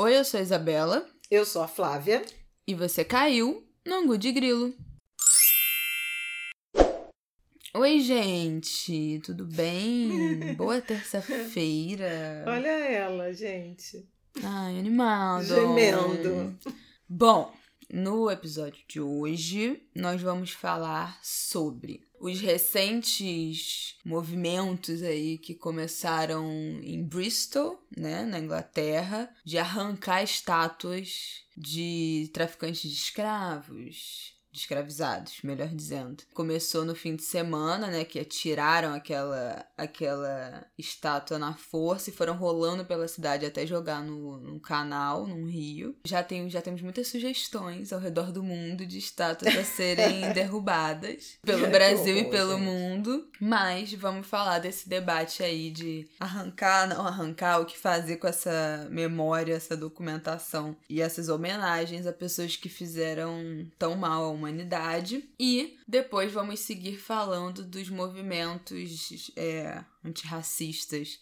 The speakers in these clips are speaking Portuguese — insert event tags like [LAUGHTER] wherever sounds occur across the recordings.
Oi, eu sou a Isabela. Eu sou a Flávia. E você caiu no Angu de Grilo. Oi, gente, tudo bem? [LAUGHS] Boa terça-feira. Olha ela, gente. Ai, animado. Gemendo. Bom, no episódio de hoje, nós vamos falar sobre os recentes movimentos aí que começaram em Bristol, né, na Inglaterra, de arrancar estátuas de traficantes de escravos, escravizados, melhor dizendo. Começou no fim de semana, né, que tiraram aquela aquela estátua na força e foram rolando pela cidade até jogar no, no canal, num rio. Já, tem, já temos muitas sugestões ao redor do mundo de estátuas a serem [LAUGHS] derrubadas pelo Brasil e pelo mundo, mas vamos falar desse debate aí de arrancar, não arrancar, o que fazer com essa memória, essa documentação e essas homenagens a pessoas que fizeram tão mal à humanidade. E depois vamos seguir falando dos movimentos é, antirracistas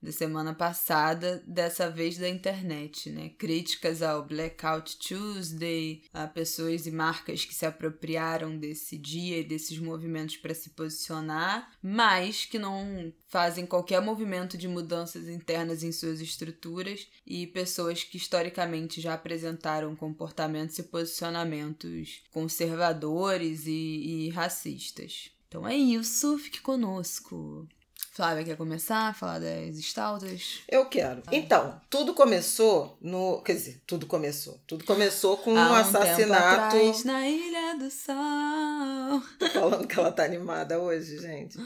da semana passada, dessa vez da internet, né? Críticas ao Blackout Tuesday, a pessoas e marcas que se apropriaram desse dia e desses movimentos para se posicionar, mas que não fazem qualquer movimento de mudanças internas em suas estruturas e pessoas que historicamente já apresentaram comportamentos e posicionamentos conservadores e, e racistas. Então é isso, fique conosco. Flávia quer começar a falar das estaltas? Eu quero. Então, tudo começou no. Quer dizer, tudo começou. Tudo começou com um, um assassinato. Atrás, na Ilha do Sol. Tô falando que ela tá animada hoje, gente.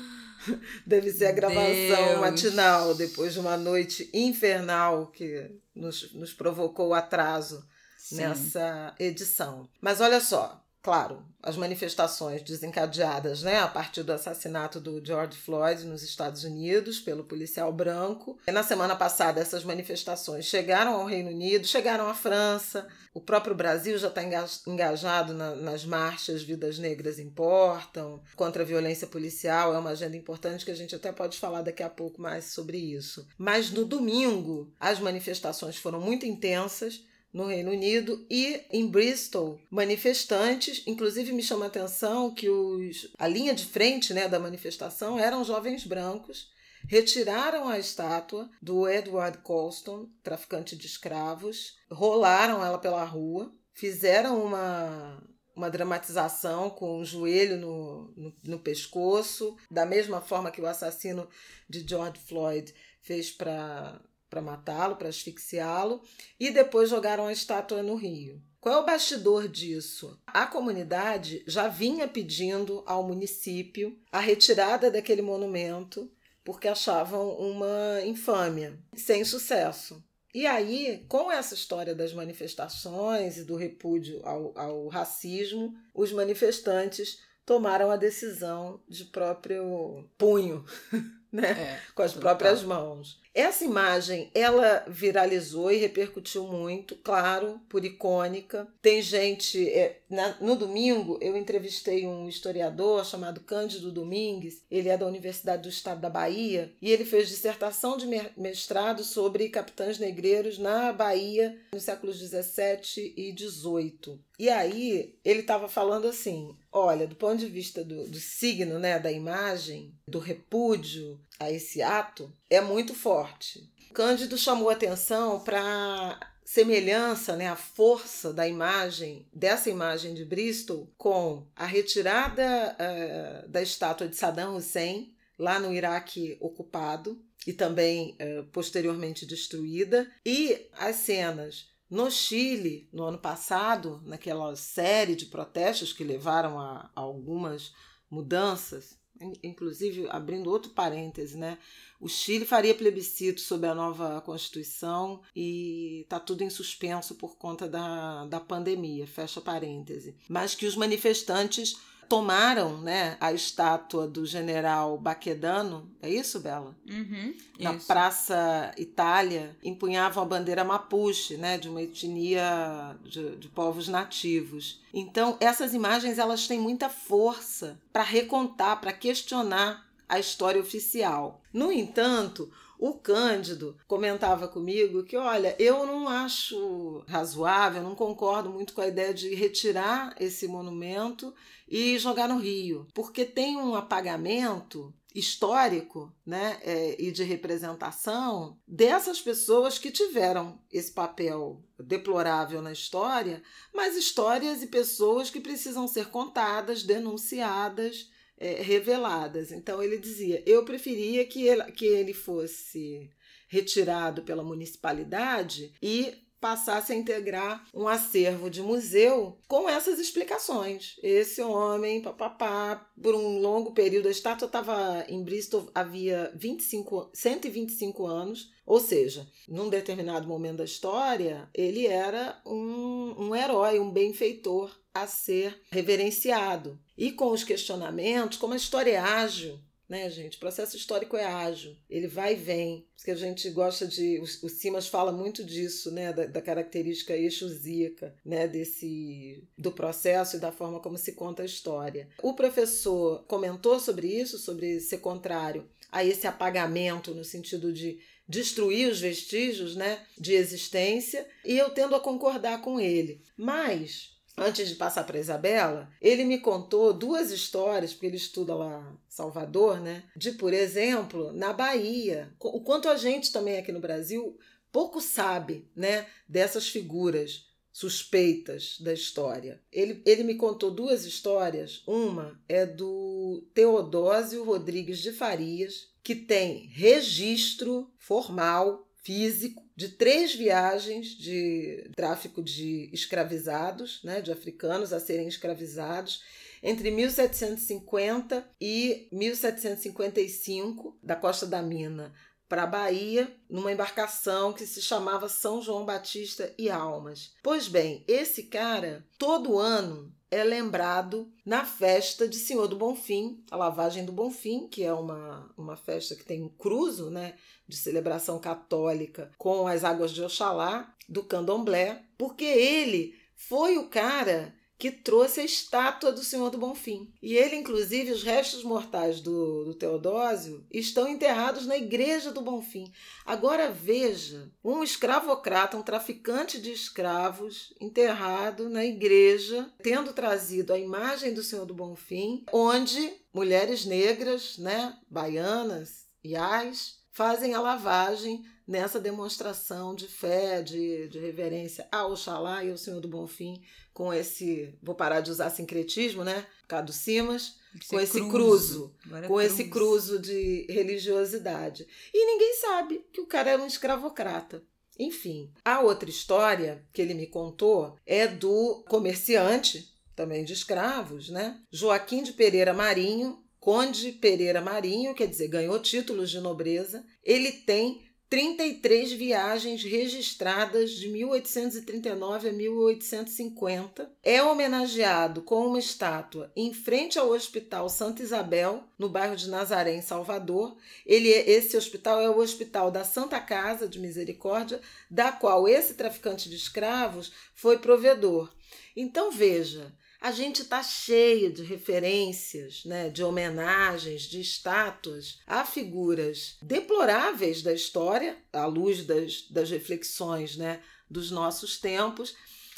Deve ser a gravação Deus. matinal, depois de uma noite infernal que nos, nos provocou o atraso Sim. nessa edição. Mas olha só, claro, as manifestações desencadeadas né, a partir do assassinato do George Floyd nos Estados Unidos pelo policial branco. E na semana passada, essas manifestações chegaram ao Reino Unido, chegaram à França. O próprio Brasil já está engajado na, nas marchas Vidas Negras Importam, contra a violência policial. É uma agenda importante que a gente até pode falar daqui a pouco mais sobre isso. Mas no domingo, as manifestações foram muito intensas no Reino Unido e em Bristol, manifestantes, inclusive me chama a atenção que os, a linha de frente né, da manifestação eram jovens brancos, retiraram a estátua do Edward Colston, traficante de escravos, rolaram ela pela rua, fizeram uma, uma dramatização com o joelho no, no, no pescoço, da mesma forma que o assassino de George Floyd fez para para matá-lo, para asfixiá-lo, e depois jogaram a estátua no rio. Qual é o bastidor disso? A comunidade já vinha pedindo ao município a retirada daquele monumento porque achavam uma infâmia, sem sucesso. E aí, com essa história das manifestações e do repúdio ao, ao racismo, os manifestantes tomaram a decisão de próprio punho, [LAUGHS] né? É, com as próprias mãos. Essa imagem, ela viralizou e repercutiu muito, claro, por icônica. Tem gente. É, na, no domingo, eu entrevistei um historiador chamado Cândido Domingues. Ele é da Universidade do Estado da Bahia e ele fez dissertação de mestrado sobre capitães negreiros na Bahia nos séculos 17 e 18. E aí ele estava falando assim: olha, do ponto de vista do, do signo, né, da imagem, do repúdio a esse ato, é muito forte. Cândido chamou atenção para semelhança, né, a força da imagem, dessa imagem de Bristol, com a retirada uh, da estátua de Saddam Hussein, lá no Iraque ocupado, e também uh, posteriormente destruída, e as cenas no Chile, no ano passado, naquela série de protestos que levaram a, a algumas mudanças, inclusive abrindo outro parêntese, né? O Chile faria plebiscito sobre a nova Constituição e está tudo em suspenso por conta da, da pandemia, fecha parêntese. Mas que os manifestantes tomaram né, a estátua do general Baquedano, é isso, Bela? Uhum, Na isso. Praça Itália, empunhavam a bandeira mapuche, né, de uma etnia de, de povos nativos. Então, essas imagens elas têm muita força para recontar, para questionar a história oficial. No entanto, O Cândido comentava comigo que, olha, eu não acho razoável, não concordo muito com a ideia de retirar esse monumento e jogar no Rio, porque tem um apagamento histórico né, é, e de representação dessas pessoas que tiveram esse papel deplorável na história, mas histórias e pessoas que precisam ser contadas, denunciadas, é, reveladas. Então ele dizia: eu preferia que ele, que ele fosse retirado pela municipalidade e passasse a integrar um acervo de museu com essas explicações. Esse homem, papapá, por um longo período, a estátua estava em Bristol havia 25, 125 anos, ou seja, num determinado momento da história, ele era um, um herói, um benfeitor a ser reverenciado. E com os questionamentos, como a história é ágil, né, gente? O processo histórico é ágil, ele vai e vem. Porque a gente gosta de. O, Simas fala muito disso, né? Da, da característica exusíaca, né? Desse. do processo e da forma como se conta a história. O professor comentou sobre isso, sobre ser contrário a esse apagamento, no sentido de destruir os vestígios né, de existência, e eu tendo a concordar com ele. Mas antes de passar para Isabela, ele me contou duas histórias, porque ele estuda lá Salvador, né? De, por exemplo, na Bahia. O quanto a gente também aqui no Brasil pouco sabe, né, dessas figuras suspeitas da história. Ele, ele me contou duas histórias. Uma é do Teodósio Rodrigues de Farias, que tem registro formal físico de três viagens de tráfico de escravizados, né, de africanos a serem escravizados entre 1750 e 1755 da Costa da Mina para a Bahia numa embarcação que se chamava São João Batista e Almas. Pois bem, esse cara todo ano é lembrado na festa de Senhor do Bonfim, a lavagem do Bonfim, que é uma, uma festa que tem um cruzo, né, de celebração católica com as águas de Oxalá, do candomblé, porque ele foi o cara que trouxe a estátua do Senhor do Bonfim. E ele, inclusive, os restos mortais do, do Teodósio estão enterrados na igreja do Bonfim. Agora veja, um escravocrata, um traficante de escravos, enterrado na igreja, tendo trazido a imagem do Senhor do Bonfim, onde mulheres negras, né, baianas, iás, fazem a lavagem nessa demonstração de fé, de, de reverência ao Oxalá e ao Senhor do Bonfim, com esse, vou parar de usar sincretismo, né? Cado Simas, com esse cruzo, cruzo com cruzo. esse cruzo de religiosidade. E ninguém sabe que o cara era um escravocrata. Enfim, a outra história que ele me contou é do comerciante, também de escravos, né? Joaquim de Pereira Marinho, Conde Pereira Marinho, quer dizer, ganhou títulos de nobreza. Ele tem 33 viagens registradas de 1839 a 1850. É homenageado com uma estátua em frente ao Hospital Santa Isabel, no bairro de Nazaré, em Salvador. Ele, esse hospital é o Hospital da Santa Casa de Misericórdia, da qual esse traficante de escravos foi provedor. Então veja, a gente está cheio de referências, né, de homenagens, de estátuas a figuras deploráveis da história, à luz das, das reflexões né, dos nossos tempos,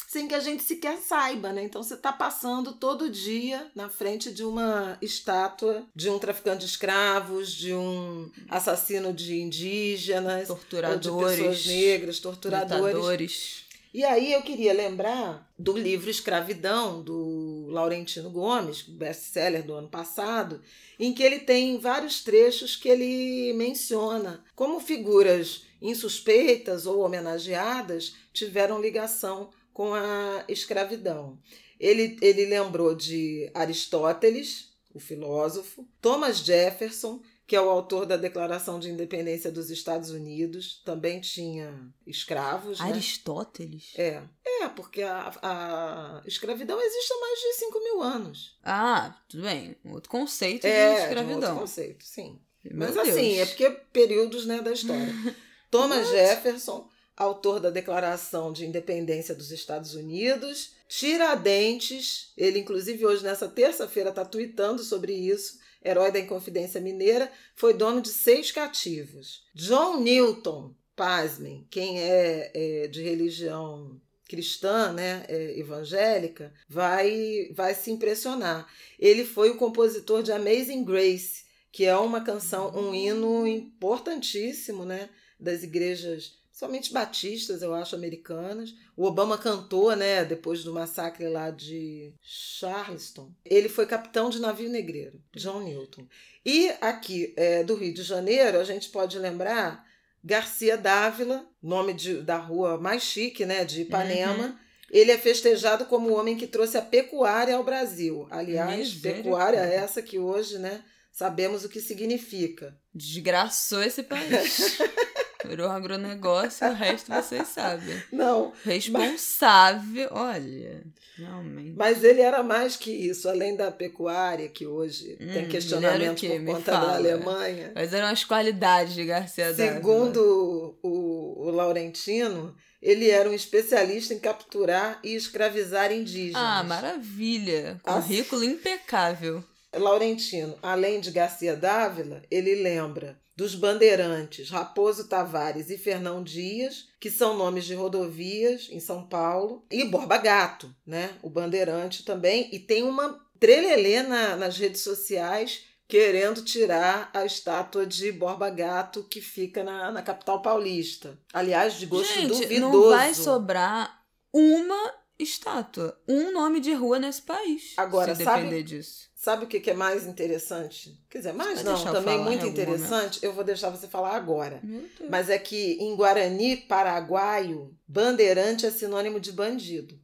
sem que a gente sequer saiba, né? Então você está passando todo dia na frente de uma estátua de um traficante de escravos, de um assassino de indígenas, torturadores, de pessoas negras, torturadores. E aí eu queria lembrar do livro Escravidão, do Laurentino Gomes, best-seller do ano passado, em que ele tem vários trechos que ele menciona como figuras insuspeitas ou homenageadas tiveram ligação com a escravidão. Ele, ele lembrou de Aristóteles, o filósofo, Thomas Jefferson, que é o autor da Declaração de Independência dos Estados Unidos, também tinha escravos. Né? Aristóteles? É. É, porque a, a escravidão existe há mais de 5 mil anos. Ah, tudo bem. Outro conceito é, de escravidão. De um outro conceito, sim. Meu Mas Deus. assim, é porque períodos né, da história. [LAUGHS] Thomas Jefferson, autor da Declaração de Independência dos Estados Unidos. Tiradentes, ele inclusive hoje nessa terça-feira está tweetando sobre isso herói da Inconfidência Mineira, foi dono de seis cativos. John Newton, pasmem, quem é, é de religião cristã, né, é, evangélica, vai, vai se impressionar. Ele foi o compositor de Amazing Grace, que é uma canção, um hino importantíssimo, né, das igrejas, somente batistas, eu acho, americanas. O Obama cantou, né, depois do massacre lá de Charleston. Ele foi capitão de navio negreiro, John Newton. E aqui é, do Rio de Janeiro, a gente pode lembrar Garcia Dávila, nome de, da rua mais chique, né, de Ipanema. Uhum. Ele é festejado como o homem que trouxe a pecuária ao Brasil. Aliás, pecuária é essa que hoje, né, sabemos o que significa. Desgraçou esse país. [LAUGHS] Virou agronegócio, o resto vocês sabem. [LAUGHS] Não. Responsável, mas... olha, realmente. Mas ele era mais que isso, além da pecuária, que hoje hum, tem questionamento por conta da Alemanha. Mas eram as qualidades de Garcia Dávila. Segundo o, o Laurentino, ele era um especialista em capturar e escravizar indígenas. Ah, maravilha! Currículo impecável. Laurentino, além de Garcia Dávila, ele lembra dos bandeirantes Raposo Tavares e Fernão Dias, que são nomes de rodovias em São Paulo, e Borba Gato, né? O bandeirante também. E tem uma trelelê na, nas redes sociais querendo tirar a estátua de Borba Gato que fica na, na capital paulista. Aliás, de gosto Gente, duvidoso. Não vai sobrar uma estátua, um nome de rua nesse país. Agora, se sabe, depender disso. Sabe o que é mais interessante? Quer dizer, mais não, também muito interessante. Eu vou deixar você falar agora. Mas é que em Guarani, paraguaio, bandeirante é sinônimo de bandido.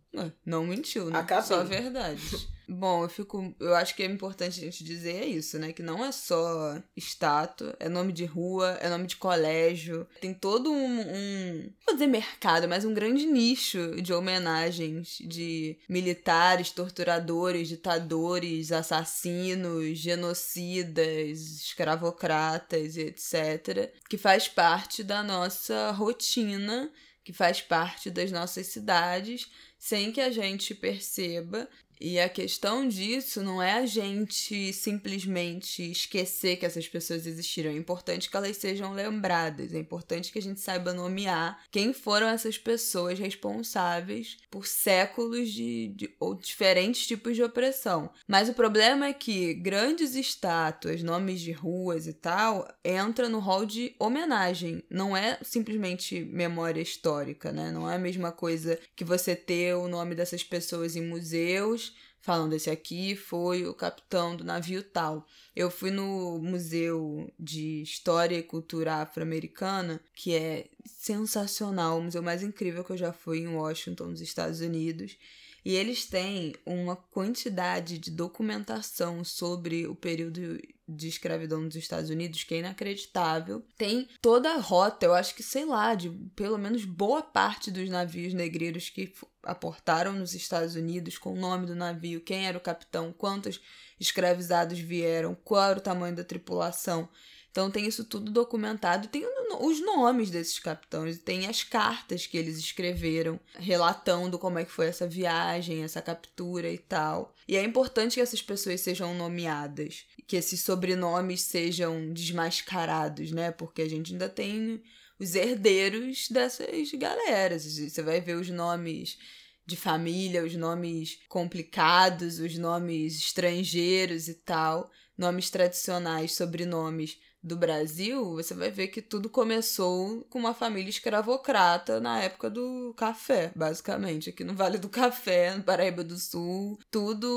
Não mentiu, né? Acabei. Só a verdade. [LAUGHS] Bom, eu fico. Eu acho que é importante a gente dizer é isso, né? Que não é só estátua, é nome de rua, é nome de colégio. Tem todo um, um. Não vou dizer mercado, mas um grande nicho de homenagens de militares, torturadores, ditadores, assassinos, genocidas, escravocratas e etc. Que faz parte da nossa rotina, que faz parte das nossas cidades, sem que a gente perceba e a questão disso não é a gente simplesmente esquecer que essas pessoas existiram. É importante que elas sejam lembradas. É importante que a gente saiba nomear quem foram essas pessoas responsáveis por séculos de, de ou diferentes tipos de opressão. Mas o problema é que grandes estátuas, nomes de ruas e tal, entra no rol de homenagem. Não é simplesmente memória histórica, né? Não é a mesma coisa que você ter o nome dessas pessoas em museus falando esse aqui foi o capitão do navio tal. Eu fui no Museu de História e Cultura Afro-Americana, que é sensacional, o museu mais incrível que eu já fui em Washington, nos Estados Unidos. E eles têm uma quantidade de documentação sobre o período de escravidão nos Estados Unidos que é inacreditável. Tem toda a rota, eu acho que, sei lá, de pelo menos boa parte dos navios negreiros que aportaram nos Estados Unidos com o nome do navio, quem era o capitão, quantos escravizados vieram, qual era o tamanho da tripulação. Então tem isso tudo documentado, tem os nomes desses capitães, tem as cartas que eles escreveram relatando como é que foi essa viagem, essa captura e tal. E é importante que essas pessoas sejam nomeadas, que esses sobrenomes sejam desmascarados, né? Porque a gente ainda tem os herdeiros dessas galeras. Você vai ver os nomes de família, os nomes complicados, os nomes estrangeiros e tal, nomes tradicionais, sobrenomes do Brasil, você vai ver que tudo começou com uma família escravocrata na época do café, basicamente. Aqui no Vale do Café, no Paraíba do Sul, tudo.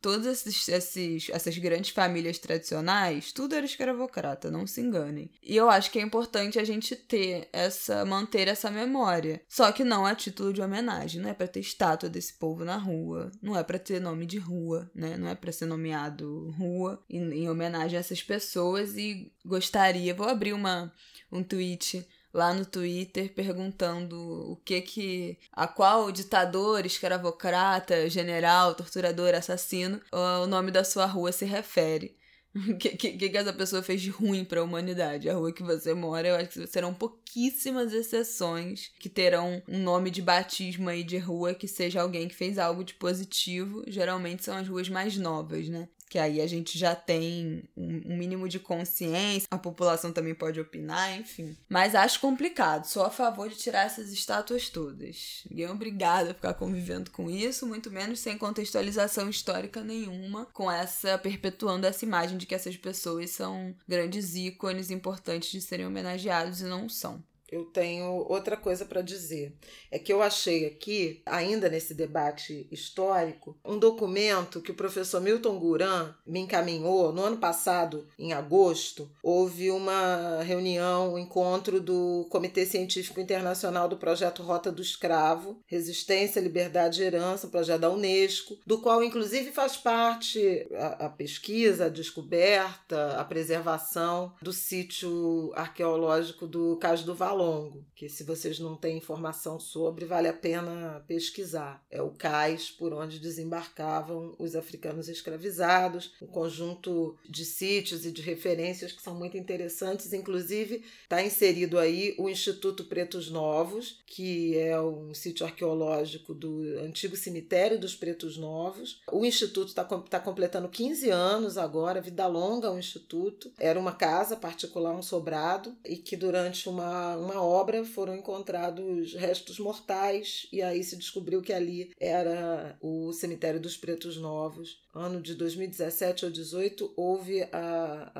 Todas esses, esses, essas grandes famílias tradicionais, tudo era escravocrata, não se enganem. E eu acho que é importante a gente ter essa. manter essa memória. Só que não a título de homenagem, não é para ter estátua desse povo na rua, não é para ter nome de rua, né? Não é para ser nomeado rua em, em homenagem a essas pessoas e gostaria. Vou abrir uma, um tweet lá no Twitter perguntando o que que a qual ditador, escravocrata, general, torturador, assassino o nome da sua rua se refere. [LAUGHS] O que, que, que essa pessoa fez de ruim para a humanidade? A rua que você mora, eu acho que serão pouquíssimas exceções que terão um nome de batismo aí de rua que seja alguém que fez algo de positivo. Geralmente são as ruas mais novas, né? Que aí a gente já tem um, mínimo de consciência, a população também pode opinar, enfim. Mas acho complicado, sou a favor de tirar essas estátuas todas. Ninguém é obrigado a ficar convivendo com isso, muito menos sem contextualização histórica nenhuma, com essa perpetuando essa imagem de que essas pessoas são grandes ícones importantes de serem homenageados e não são eu tenho outra coisa para dizer. É que eu achei aqui, ainda nesse debate histórico, um documento que o professor Milton Guran me encaminhou no ano passado, em agosto. Houve uma reunião, um encontro do Comitê Científico Internacional do Projeto Rota do Escravo, Resistência, Liberdade e Herança, projeto da Unesco, do qual inclusive faz parte a, a pesquisa, a descoberta, a preservação do sítio arqueológico do Cais do Valor longo, que se vocês não têm informação sobre, vale a pena pesquisar. É o cais por onde desembarcavam os africanos escravizados, um conjunto de sítios e de referências que são muito interessantes, inclusive está inserido aí o Instituto Pretos Novos, que é um sítio arqueológico do antigo cemitério dos Pretos Novos. O instituto está tá completando 15 anos agora, vida longa o instituto. Era uma casa particular, um sobrado, e que durante uma, uma obra foram encontrados restos mortais e aí se descobriu que ali era o cemitério dos Pretos Novos. Ano de 2017 ou 18 houve a,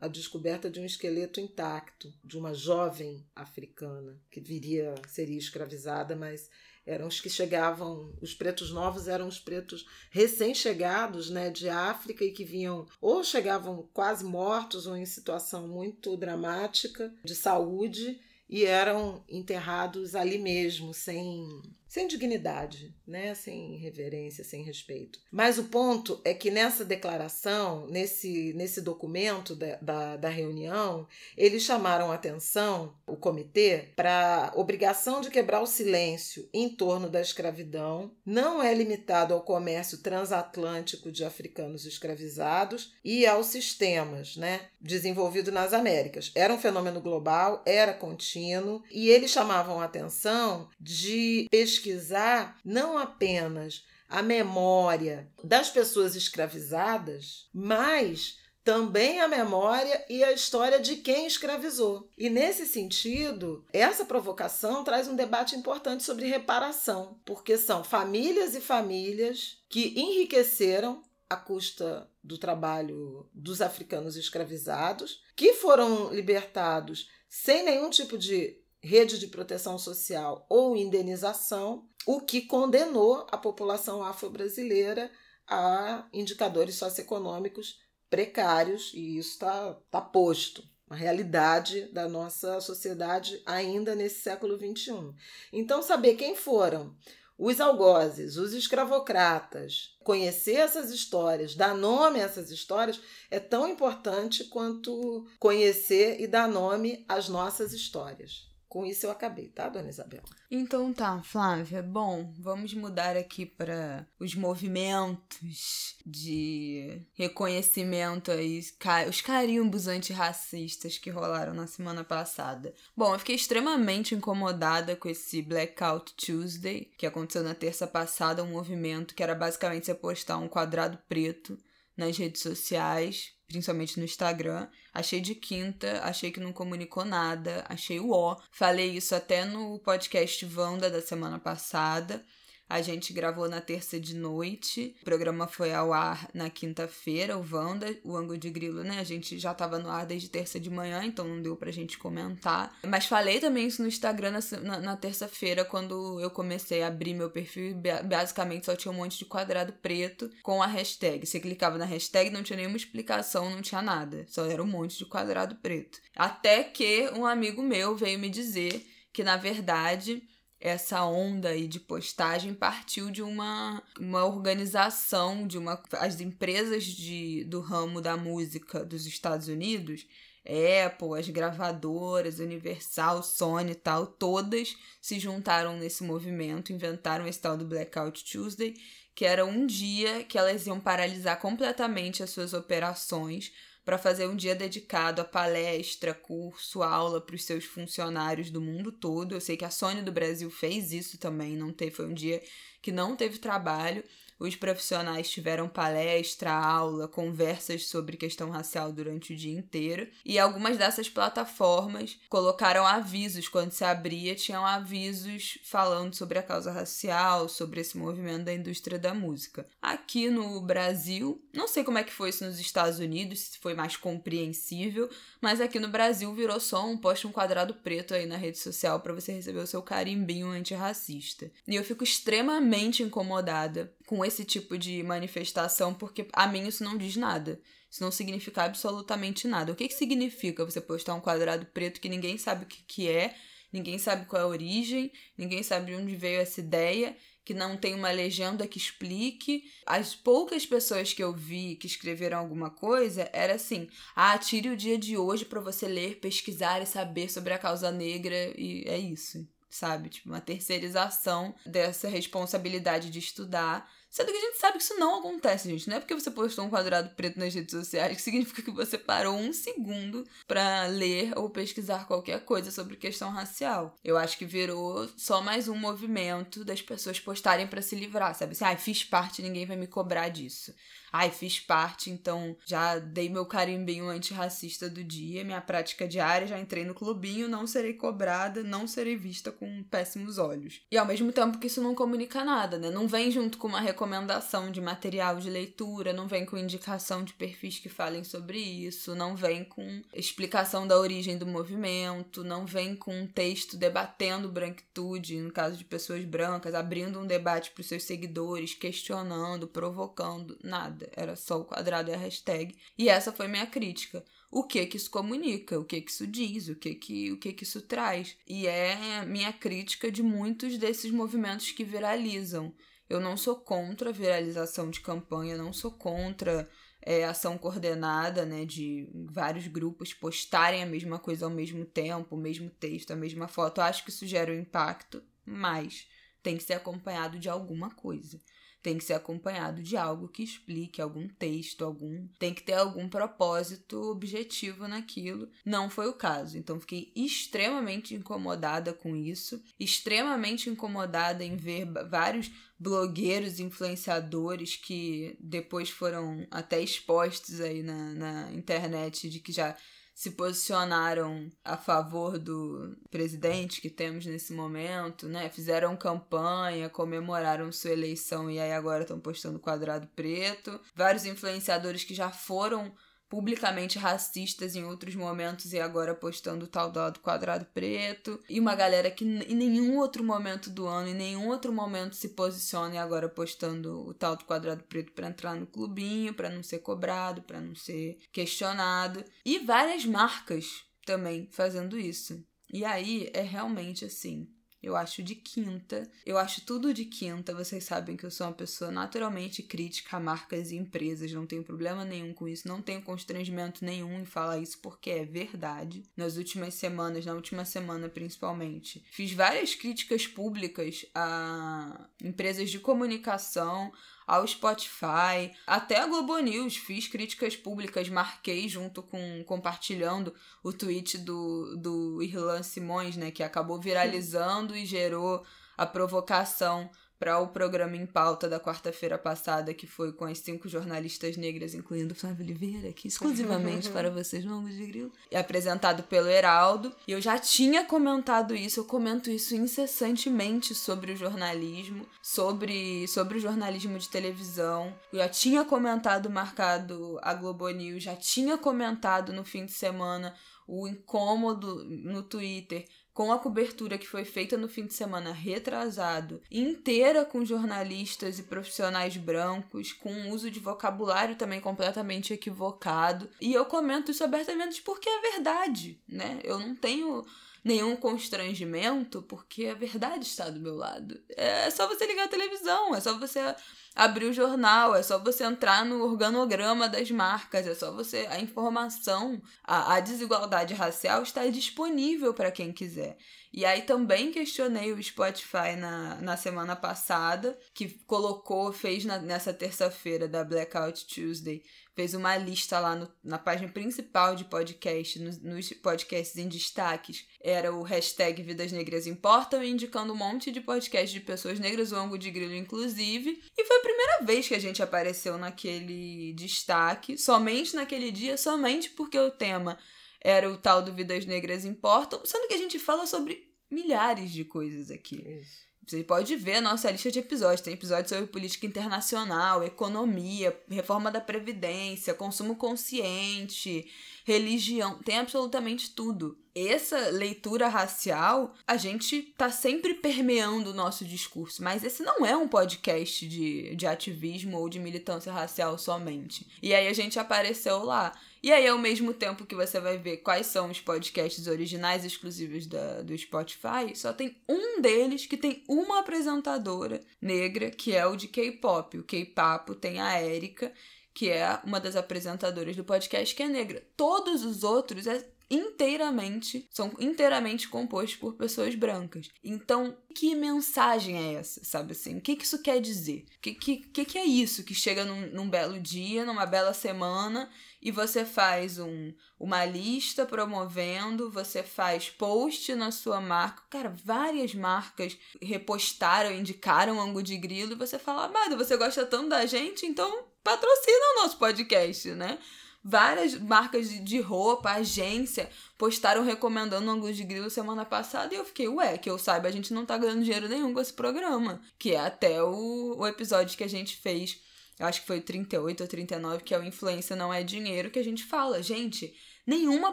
a, a descoberta de um esqueleto intacto de uma jovem africana que viria seria escravizada, mas eram os que chegavam, os pretos novos eram os pretos recém-chegados né, de África e que vinham ou chegavam quase mortos ou em situação muito dramática de saúde e eram enterrados ali mesmo, sem sem dignidade, né? sem reverência, sem respeito. Mas o ponto é que nessa declaração, nesse, nesse documento da, da, da reunião, eles chamaram atenção, o comitê, para a obrigação de quebrar o silêncio em torno da escravidão, não é limitado ao comércio transatlântico de africanos escravizados e aos sistemas né, desenvolvido nas Américas. Era um fenômeno global, era contínuo, e eles chamavam atenção de pesquisas pesquisar não apenas a memória das pessoas escravizadas, mas também a memória e a história de quem escravizou. E nesse sentido, essa provocação traz um debate importante sobre reparação, porque são famílias e famílias que enriqueceram à custa do trabalho dos africanos escravizados, que foram libertados sem nenhum tipo de rede de proteção social ou indenização, o que condenou a população afro-brasileira a indicadores socioeconômicos precários, e isso está tá posto, uma realidade da nossa sociedade ainda nesse século XXI. Então, saber quem foram os algozes, os escravocratas, conhecer essas histórias, dar nome a essas histórias é tão importante quanto conhecer e dar nome às nossas histórias. Com isso eu acabei, tá, dona Isabel? Então tá, Flávia. Bom, vamos mudar aqui para os movimentos de reconhecimento aí, os carimbos antirracistas que rolaram na semana passada. Bom, eu fiquei extremamente incomodada com esse Blackout Tuesday, que aconteceu na terça passada, um movimento que era basicamente você postar um quadrado preto nas redes sociais principalmente no Instagram. Achei de quinta, achei que não comunicou nada, achei o ó. Falei isso até no podcast Vanda da semana passada. A gente gravou na terça de noite. O programa foi ao ar na quinta-feira, o Wanda, o ângulo de grilo, né? A gente já tava no ar desde terça de manhã, então não deu pra gente comentar. Mas falei também isso no Instagram na, na, na terça-feira, quando eu comecei a abrir meu perfil. Basicamente só tinha um monte de quadrado preto com a hashtag. Você clicava na hashtag, não tinha nenhuma explicação, não tinha nada. Só era um monte de quadrado preto. Até que um amigo meu veio me dizer que, na verdade essa onda aí de postagem partiu de uma, uma organização de uma as empresas de, do ramo da música dos Estados Unidos Apple, as gravadoras, Universal, Sony e tal, todas se juntaram nesse movimento, inventaram esse tal do Blackout Tuesday, que era um dia que elas iam paralisar completamente as suas operações para fazer um dia dedicado a palestra, curso, aula para os seus funcionários do mundo todo. Eu sei que a Sony do Brasil fez isso também, não teve, foi um dia que não teve trabalho Os profissionais tiveram palestra, aula, conversas sobre questão racial durante o dia inteiro. E algumas dessas plataformas colocaram avisos quando se abria, tinham avisos falando sobre a causa racial, sobre esse movimento da indústria da música. Aqui no Brasil, não sei como é que foi isso nos Estados Unidos, se foi mais compreensível, mas aqui no Brasil virou só um poste um quadrado preto aí na rede social para você receber o seu carimbinho antirracista. E eu fico extremamente incomodada com esse tipo de manifestação, porque a mim isso não diz nada. Isso não significa absolutamente nada. O que, que significa você postar um quadrado preto que ninguém sabe o que, que é, ninguém sabe qual é a origem, ninguém sabe de onde veio essa ideia, que não tem uma legenda que explique. As poucas pessoas que eu vi que escreveram alguma coisa era assim: ah, tire o dia de hoje para você ler, pesquisar e saber sobre a causa negra, e é isso sabe? Tipo, uma terceirização dessa responsabilidade de estudar. Sendo que a gente sabe que isso não acontece, gente. Não é porque você postou um quadrado preto nas redes sociais que significa que você parou um segundo para ler ou pesquisar qualquer coisa sobre questão racial. Eu acho que virou só mais um movimento das pessoas postarem para se livrar, sabe? Assim, ah, fiz parte, ninguém vai me cobrar disso ai, fiz parte, então já dei meu carimbinho antirracista do dia, minha prática diária, já entrei no clubinho, não serei cobrada, não serei vista com péssimos olhos. E ao mesmo tempo que isso não comunica nada, né? Não vem junto com uma recomendação de material de leitura, não vem com indicação de perfis que falem sobre isso, não vem com explicação da origem do movimento, não vem com um texto debatendo branquitude, no caso de pessoas brancas, abrindo um debate para os seus seguidores, questionando, provocando, nada nada, era só o quadrado e a hashtag. E essa foi minha crítica. O que que isso comunica? O que que isso diz? O que que, o que que isso traz? E é minha crítica de muitos desses movimentos que viralizam. Eu não sou contra a viralização de campanha, não sou contra é, ação coordenada, né, de vários grupos postarem a mesma coisa ao mesmo tempo, o mesmo texto, a mesma foto. Eu acho que isso gera um impacto, mas tem que ser acompanhado de alguma coisa tem que ser acompanhado de algo que explique algum texto, algum, tem que ter algum propósito objetivo naquilo. Não foi o caso. Então fiquei extremamente incomodada com isso, extremamente incomodada em ver vários blogueiros, influenciadores que depois foram até expostos aí na, na internet de que já se posicionaram a favor do presidente que temos nesse momento, né? Fizeram campanha, comemoraram sua eleição e aí agora estão postando quadrado preto. Vários influenciadores que já foram publicamente racistas em outros momentos e agora postando o tal do quadrado preto. E uma galera que em nenhum outro momento do ano, em nenhum outro momento se posiciona e agora postando o tal do quadrado preto para entrar no clubinho, para não ser cobrado, para não ser questionado. E várias marcas também fazendo isso. E aí é realmente assim eu acho de quinta. Eu acho tudo de quinta. Vocês sabem que eu sou uma pessoa naturalmente crítica a marcas e empresas. Não tenho problema nenhum com isso. Não tenho constrangimento nenhum em falar isso porque é verdade. Nas últimas semanas, na última semana principalmente, fiz várias críticas públicas a empresas de comunicação, ao Spotify, até a Globo News. Fiz críticas públicas, marquei junto com compartilhando o tweet do, do Irlan Simões, né, que acabou viralizando e gerou a provocação para o programa em pauta da quarta-feira passada, que foi com as cinco jornalistas negras, incluindo Flávio Oliveira, aqui exclusivamente [LAUGHS] para vocês, longos de grilo, e apresentado pelo Heraldo. E eu já tinha comentado isso, eu comento isso incessantemente sobre o jornalismo, sobre, sobre o jornalismo de televisão. Eu já tinha comentado, marcado a Globo News, já tinha comentado no fim de semana o incômodo no Twitter com a cobertura que foi feita no fim de semana retrasado, inteira com jornalistas e profissionais brancos, com uso de vocabulário também completamente equivocado. E eu comento isso abertamente porque é verdade, né? Eu não tenho nenhum constrangimento, porque a verdade está do meu lado. É só você ligar a televisão, é só você abrir o jornal, é só você entrar no organograma das marcas, é só você. A informação, a, a desigualdade racial está disponível para quem quiser. E aí também questionei o Spotify na, na semana passada, que colocou, fez na, nessa terça-feira da Blackout Tuesday, fez uma lista lá no, na página principal de podcast, nos, nos, podcasts em destaques. Era o hashtag Vidas Negras Importam, indicando um monte de podcasts de pessoas negras, o ângulo de grilo inclusive. E foi a primeira vez que a gente apareceu naquele destaque, somente naquele dia, somente porque o tema era o tal do Vidas Negras Importam, sendo que a gente fala sobre milhares de coisas aqui. Isso. Você pode ver a nossa lista de episódios. Tem episódios sobre política internacional, economia, reforma da Previdência, consumo consciente, religião. Tem absolutamente tudo. Essa leitura racial, a gente tá sempre permeando o nosso discurso. Mas esse não é um podcast de, de ativismo ou de militância racial somente. E aí a gente apareceu lá. E aí, ao mesmo tempo que você vai ver quais são os podcasts originais exclusivos da, do Spotify, só tem um deles que tem uma apresentadora negra, que é o de K-pop. O K-Papo tem a Erika, que é uma das apresentadoras do podcast, que é negra. Todos os outros é inteiramente, são inteiramente compostos por pessoas brancas. Então, que mensagem é essa, sabe assim? O que, que isso quer dizer? O que, que, que, é isso que chega num, num belo dia, numa bela semana, e você faz um, uma lista promovendo, você faz post na sua marca. Cara, várias marcas repostaram, indicaram o ângulo de grilo, e você fala, amado, você gosta tanto da gente, então patrocina o nosso podcast, né? Várias marcas de roupa, agência, postaram recomendando ângulos de grilo semana passada e eu fiquei, ué, que eu saiba, a gente não tá ganhando dinheiro nenhum com esse programa. Que é até o, o episódio que a gente fez, eu acho que foi 38 ou 39, que é o Influência Não É Dinheiro, que a gente fala, gente, nenhuma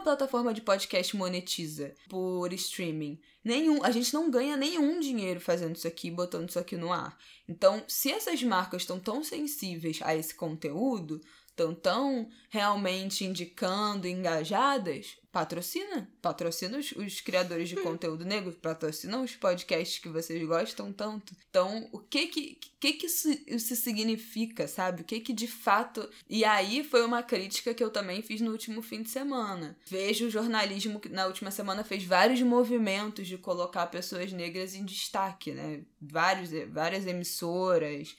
plataforma de podcast monetiza por streaming. Nenhum, a gente não ganha nenhum dinheiro fazendo isso aqui, botando isso aqui no ar. Então, se essas marcas estão tão sensíveis a esse conteúdo, estão tão realmente indicando, engajadas, patrocina. Patrocina os, os criadores de conteúdo negro, patrocina os podcasts que vocês gostam tanto. Então, o que que, que, que isso, isso significa, sabe? O que que de fato. E aí foi uma crítica que eu também fiz no último fim de semana. Vejo o jornalismo que na última semana fez vários movimentos de colocar pessoas negras em destaque, né? Vários, várias emissoras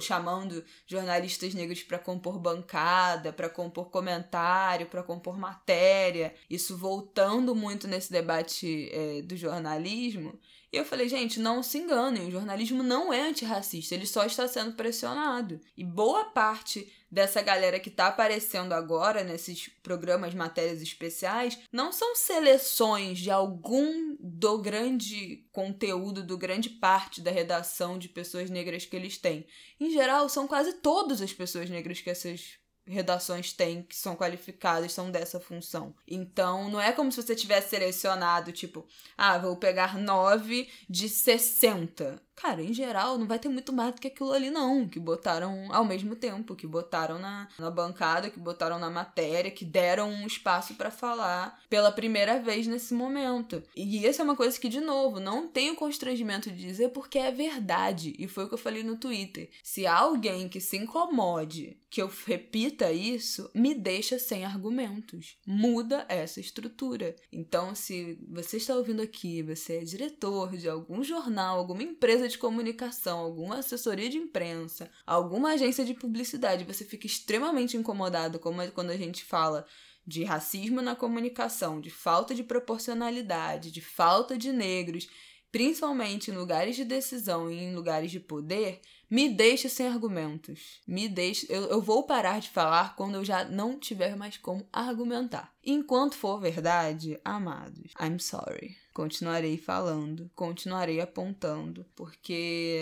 chamando jornalistas negros para compor bancada, para compor comentário, para compor matéria, isso voltando muito nesse debate é, do jornalismo. E eu falei, gente, não se enganem, o jornalismo não é antirracista, ele só está sendo pressionado. E boa parte dessa galera que tá aparecendo agora nesses programas, matérias especiais, não são seleções de algum do grande conteúdo, do grande parte da redação de pessoas negras que eles têm. Em geral, são quase todas as pessoas negras que essas redações têm que são qualificadas, são dessa função. Então, não é como se você tivesse selecionado, tipo, ah, vou pegar 9 de 60. Cara, em geral, não vai ter muito mais do que aquilo ali, não. Que botaram ao mesmo tempo, que botaram na, na bancada, que botaram na matéria, que deram um espaço para falar pela primeira vez nesse momento. E essa é uma coisa que, de novo, não tenho constrangimento de dizer porque é verdade. E foi o que eu falei no Twitter. Se há alguém que se incomode que eu repita isso, me deixa sem argumentos. Muda essa estrutura. Então, se você está ouvindo aqui, você é diretor de algum jornal, alguma empresa de comunicação, alguma assessoria de imprensa, alguma agência de publicidade, você fica extremamente incomodado como quando a gente fala de racismo na comunicação, de falta de proporcionalidade, de falta de negros, principalmente em lugares de decisão e em lugares de poder, me deixe sem argumentos. Me deixe. Eu, eu vou parar de falar quando eu já não tiver mais como argumentar. Enquanto for verdade, amados, I'm sorry continuarei falando, continuarei apontando, porque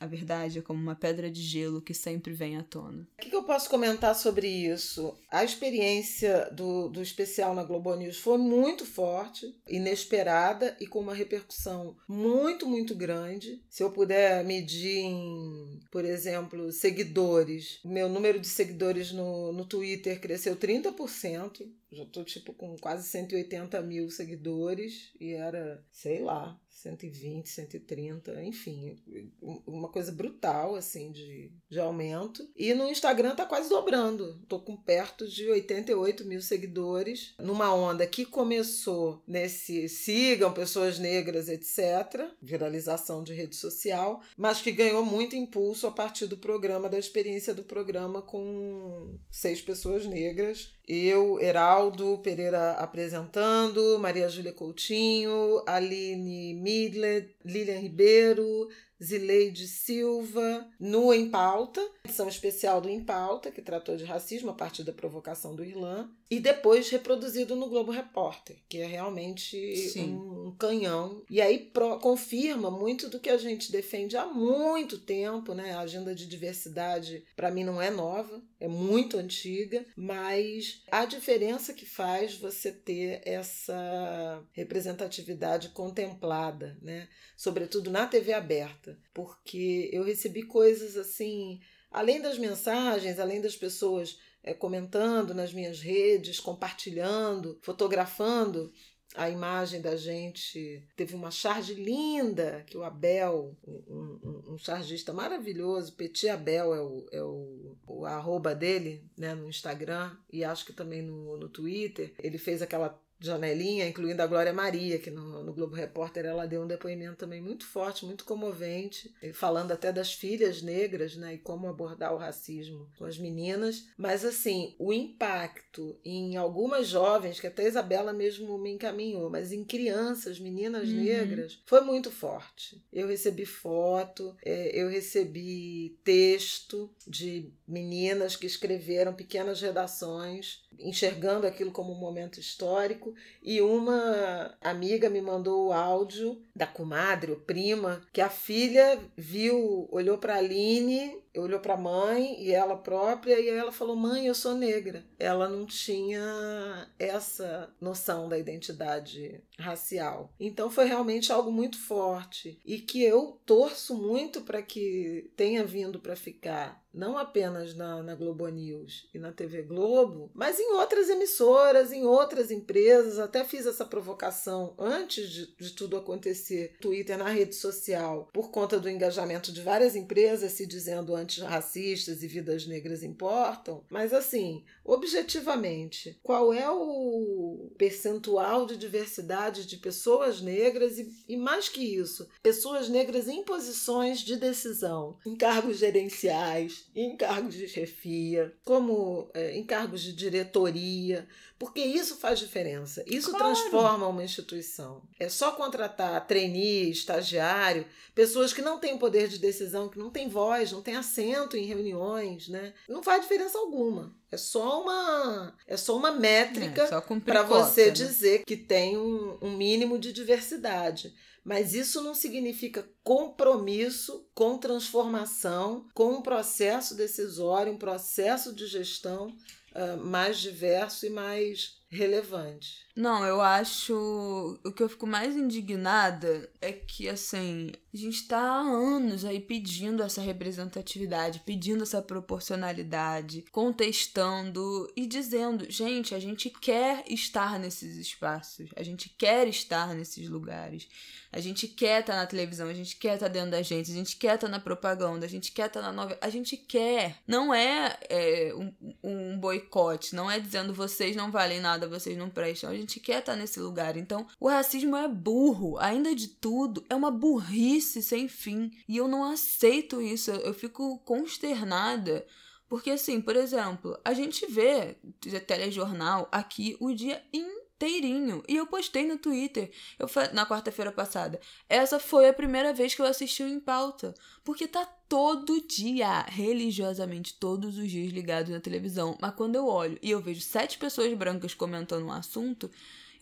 a verdade é como uma pedra de gelo que sempre vem à tona. O que, que eu posso comentar sobre isso? A experiência do, do especial na Globo News foi muito forte, inesperada e com uma repercussão muito, muito grande. Se eu puder medir em, por exemplo, seguidores, meu número de seguidores no, no Twitter cresceu 30%. Já tô tipo com quase 180 mil seguidores e era, sei lá, 120, 130, enfim, uma coisa brutal, assim, de, de aumento. E no Instagram tá quase dobrando. Tô com perto de 88 mil seguidores, numa onda que começou nesse sigam pessoas negras, etc., viralização de rede social, mas que ganhou muito impulso a partir do programa, da experiência do programa com seis pessoas negras eu, Heraldo Pereira apresentando, Maria Júlia Coutinho, Aline Midlet, Lilian Ribeiro, Zileide Silva, no Em Pauta, edição especial do Em Pauta, que tratou de racismo a partir da provocação do Irlã, e depois reproduzido no Globo Repórter, que é realmente um, um, canhão. E aí pro, confirma muito do que a gente defende há muito tempo, né? A agenda de diversidade, para mim, não é nova, é muito antiga, mas a diferença que faz você ter essa representatividade contemplada, né? Sobretudo na TV aberta, porque eu recebi coisas assim, além das mensagens, além das pessoas é, comentando nas minhas redes, compartilhando, fotografando a imagem da gente. Teve uma charge linda que o Abel, um, um, um chargista maravilhoso, Petit Abel é o, é o, o arroba dele né, no Instagram e acho que também no, no Twitter. Ele fez aquela janelinha, incluindo a Glória Maria, que no, no, Globo Repórter ela deu um depoimento também muito forte, muito comovente, falando até das filhas negras, né, e como abordar o racismo com as meninas. Mas assim, o impacto em algumas jovens, que até a Isabela mesmo me encaminhou, mas em crianças, meninas uhum. negras, foi muito forte. Eu recebi foto, é, eu recebi texto de meninas que escreveram pequenas redações, enxergando aquilo como um momento histórico e uma amiga me mandou o áudio da comadre ou prima que a filha viu, olhou para a Aline, olhou para a mãe e ela própria e ela falou: "Mãe, eu sou negra". Ela não tinha essa noção da identidade racial. Então foi realmente algo muito forte e que eu torço muito para que tenha vindo para ficar não apenas na, na Globo News e na TV Globo, mas em outras emissoras, em outras empresas. Até fiz essa provocação antes de, de tudo acontecer, Twitter na rede social, por conta do engajamento de várias empresas se dizendo antirracistas e vidas negras importam. Mas assim, objetivamente, qual é o percentual de diversidade de pessoas negras e, e mais que isso, pessoas negras em posições de decisão, em cargos gerenciais, em cargos de chefia, como é, em cargos de diretoria, porque isso faz diferença. Isso claro. transforma uma instituição. É só contratar trainee, estagiário, pessoas que não têm poder de decisão, que não têm voz, não têm assento em reuniões, né? Não faz diferença alguma. É só uma é só uma métrica é, para você né? dizer que tem um, um mínimo de diversidade. Mas isso não significa compromisso com transformação, com um processo decisório, um processo de gestão uh, mais diverso e mais relevante. Não, eu acho. O que eu fico mais indignada é que, assim, a gente tá há anos aí pedindo essa representatividade, pedindo essa proporcionalidade, contestando e dizendo: gente, a gente quer estar nesses espaços, a gente quer estar nesses lugares. A gente quer estar tá na televisão, a gente quer estar tá dentro da gente, a gente quer estar tá na propaganda, a gente quer estar na novela. A gente quer. Não é, é um, um boicote, não é dizendo vocês não valem nada, vocês não prestam. A gente quer estar nesse lugar. Então, o racismo é burro. Ainda de tudo, é uma burrice sem fim. E eu não aceito isso. Eu fico consternada. Porque, assim, por exemplo, a gente vê telejornal aqui o dia inteirinho. E eu postei no Twitter eu na quarta-feira passada. Essa foi a primeira vez que eu assisti o Em Pauta. Porque tá todo dia, religiosamente, todos os dias ligado na televisão. Mas quando eu olho e eu vejo sete pessoas brancas comentando um assunto,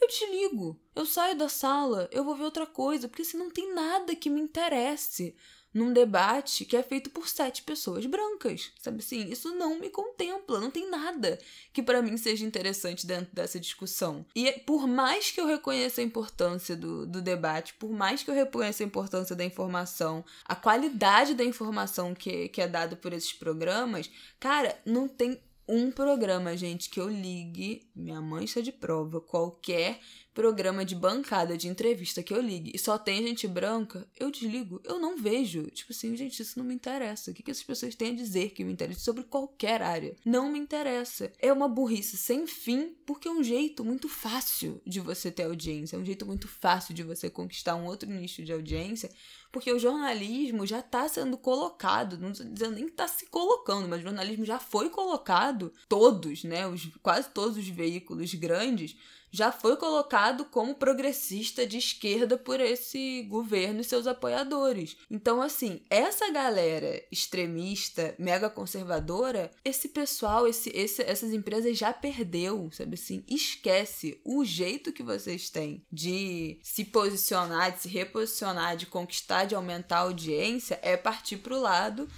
eu desligo. Eu saio da sala, eu vou ver outra coisa, porque se não tem nada que me interesse num debate que é feito por sete pessoas brancas. Sabe assim? Isso não me contempla, não tem nada que para mim seja interessante dentro dessa discussão. E por mais que eu reconheça a importância do, do debate, por mais que eu reconheça a importância da informação, a qualidade da informação que, que é dada por esses programas, cara, não tem um programa, gente, que eu ligue, minha mãe está de prova, qualquer programa de bancada de entrevista que eu ligue e só tem gente branca, eu desligo. Eu não vejo. Tipo assim, gente, isso não me interessa. O que, que essas pessoas têm a dizer que me interessa sobre qualquer área? Não me interessa. É uma burrice sem fim, porque é um jeito muito fácil de você ter audiência. É um jeito muito fácil de você conquistar um outro nicho de audiência porque o jornalismo já está sendo colocado, não estou dizendo nem que está se colocando, mas o jornalismo já foi colocado, todos, né, os, quase todos os veículos grandes já foi colocado como progressista de esquerda por esse governo e seus apoiadores. Então, assim, essa galera extremista, mega conservadora, esse pessoal, esse, esse, essas empresas já perdeu, sabe assim? Esquece o jeito que vocês têm de se posicionar, de se reposicionar, de conquistar, de aumentar a audiência, é partir pro lado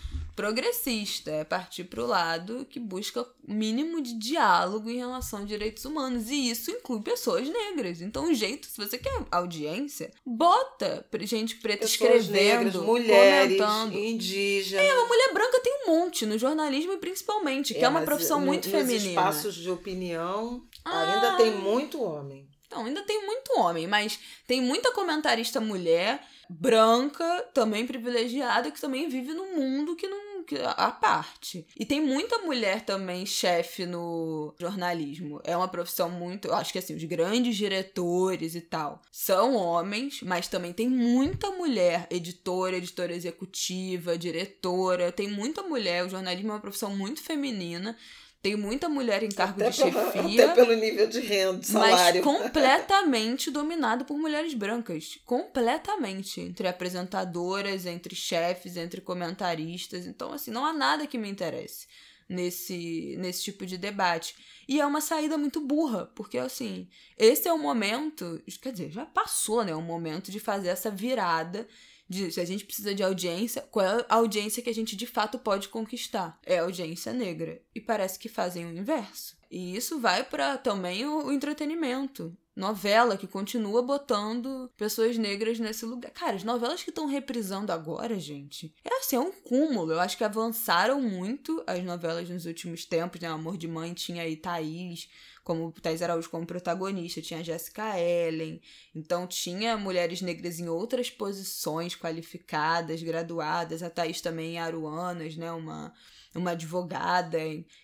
progressista, é partir para o lado que busca o mínimo de diálogo em relação a direitos humanos. E isso inclui pessoas negras. Então, o jeito, se você quer audiência, bota gente preta pessoas escrevendo, negras, mulheres, comentando. indígenas. É, uma mulher branca tem um monte no jornalismo, principalmente, que é, é uma profissão muito nos feminina. Espaços de opinião, ah, ainda tem muito homem. Não, ainda tem muito homem, mas tem muita comentarista mulher, branca, também privilegiada, que também vive num mundo que não a parte. E tem muita mulher também chefe no jornalismo. É uma profissão muito. Eu acho que assim, os grandes diretores e tal são homens, mas também tem muita mulher editora, editora executiva, diretora. Tem muita mulher. O jornalismo é uma profissão muito feminina. Tem muita mulher em cargo até de chefia. Até pelo nível de renda, salário. Mas completamente [LAUGHS] dominado por mulheres brancas. Completamente. Entre apresentadoras, entre chefes, entre comentaristas. Então, assim, não há nada que me interesse nesse, nesse tipo de debate. E é uma saída muito burra, porque, assim, esse é o momento. Quer dizer, já passou, né? O momento de fazer essa virada se a gente precisa de audiência, qual é a audiência que a gente de fato pode conquistar? É a audiência negra. E parece que fazem o inverso. E isso vai para também o, entretenimento. Novela que continua botando pessoas negras nesse lugar. Cara, as novelas que estão reprisando agora, gente, é assim, é um cúmulo. Eu acho que avançaram muito as novelas nos últimos tempos, né? Amor de Mãe tinha aí Thaís, como Thais Araújo como protagonista, tinha Jessica Ellen, então tinha mulheres negras em outras posições qualificadas, graduadas, a Thais também em Aruanas, né, uma, uma advogada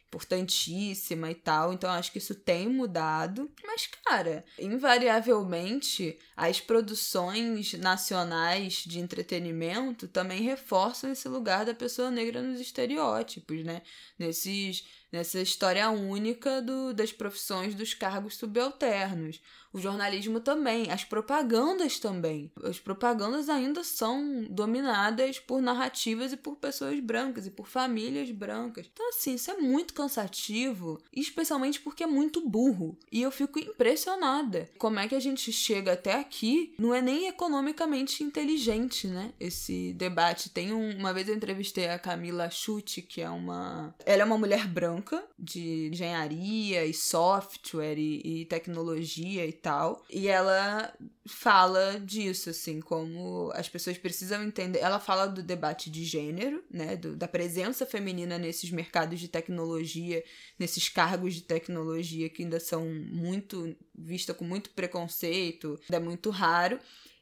importantíssima e tal, então acho que isso tem mudado, mas cara, invariavelmente as produções nacionais de entretenimento também reforçam esse lugar da pessoa negra nos estereótipos, né, nesses nessa história única do, das profissões dos cargos subalternos. O jornalismo também, as propagandas também. As propagandas ainda são dominadas por narrativas e por pessoas brancas e por famílias brancas. Então, assim, isso é muito cansativo, especialmente porque é muito burro. E eu fico impressionada como é que a gente chega até aqui. Não é nem economicamente inteligente, né? Esse debate. Tem um, uma vez eu entrevistei a Camila Chute, que é uma. Ela é uma mulher branca de engenharia e software e, e tecnologia e tal. E ela fala disso, assim, como as pessoas precisam entender. Ela fala do debate de gênero, né? Do, da presença feminina nesses mercados de tecnologia, nesses cargos de tecnologia que ainda são muito vista com muito preconceito, é muito raro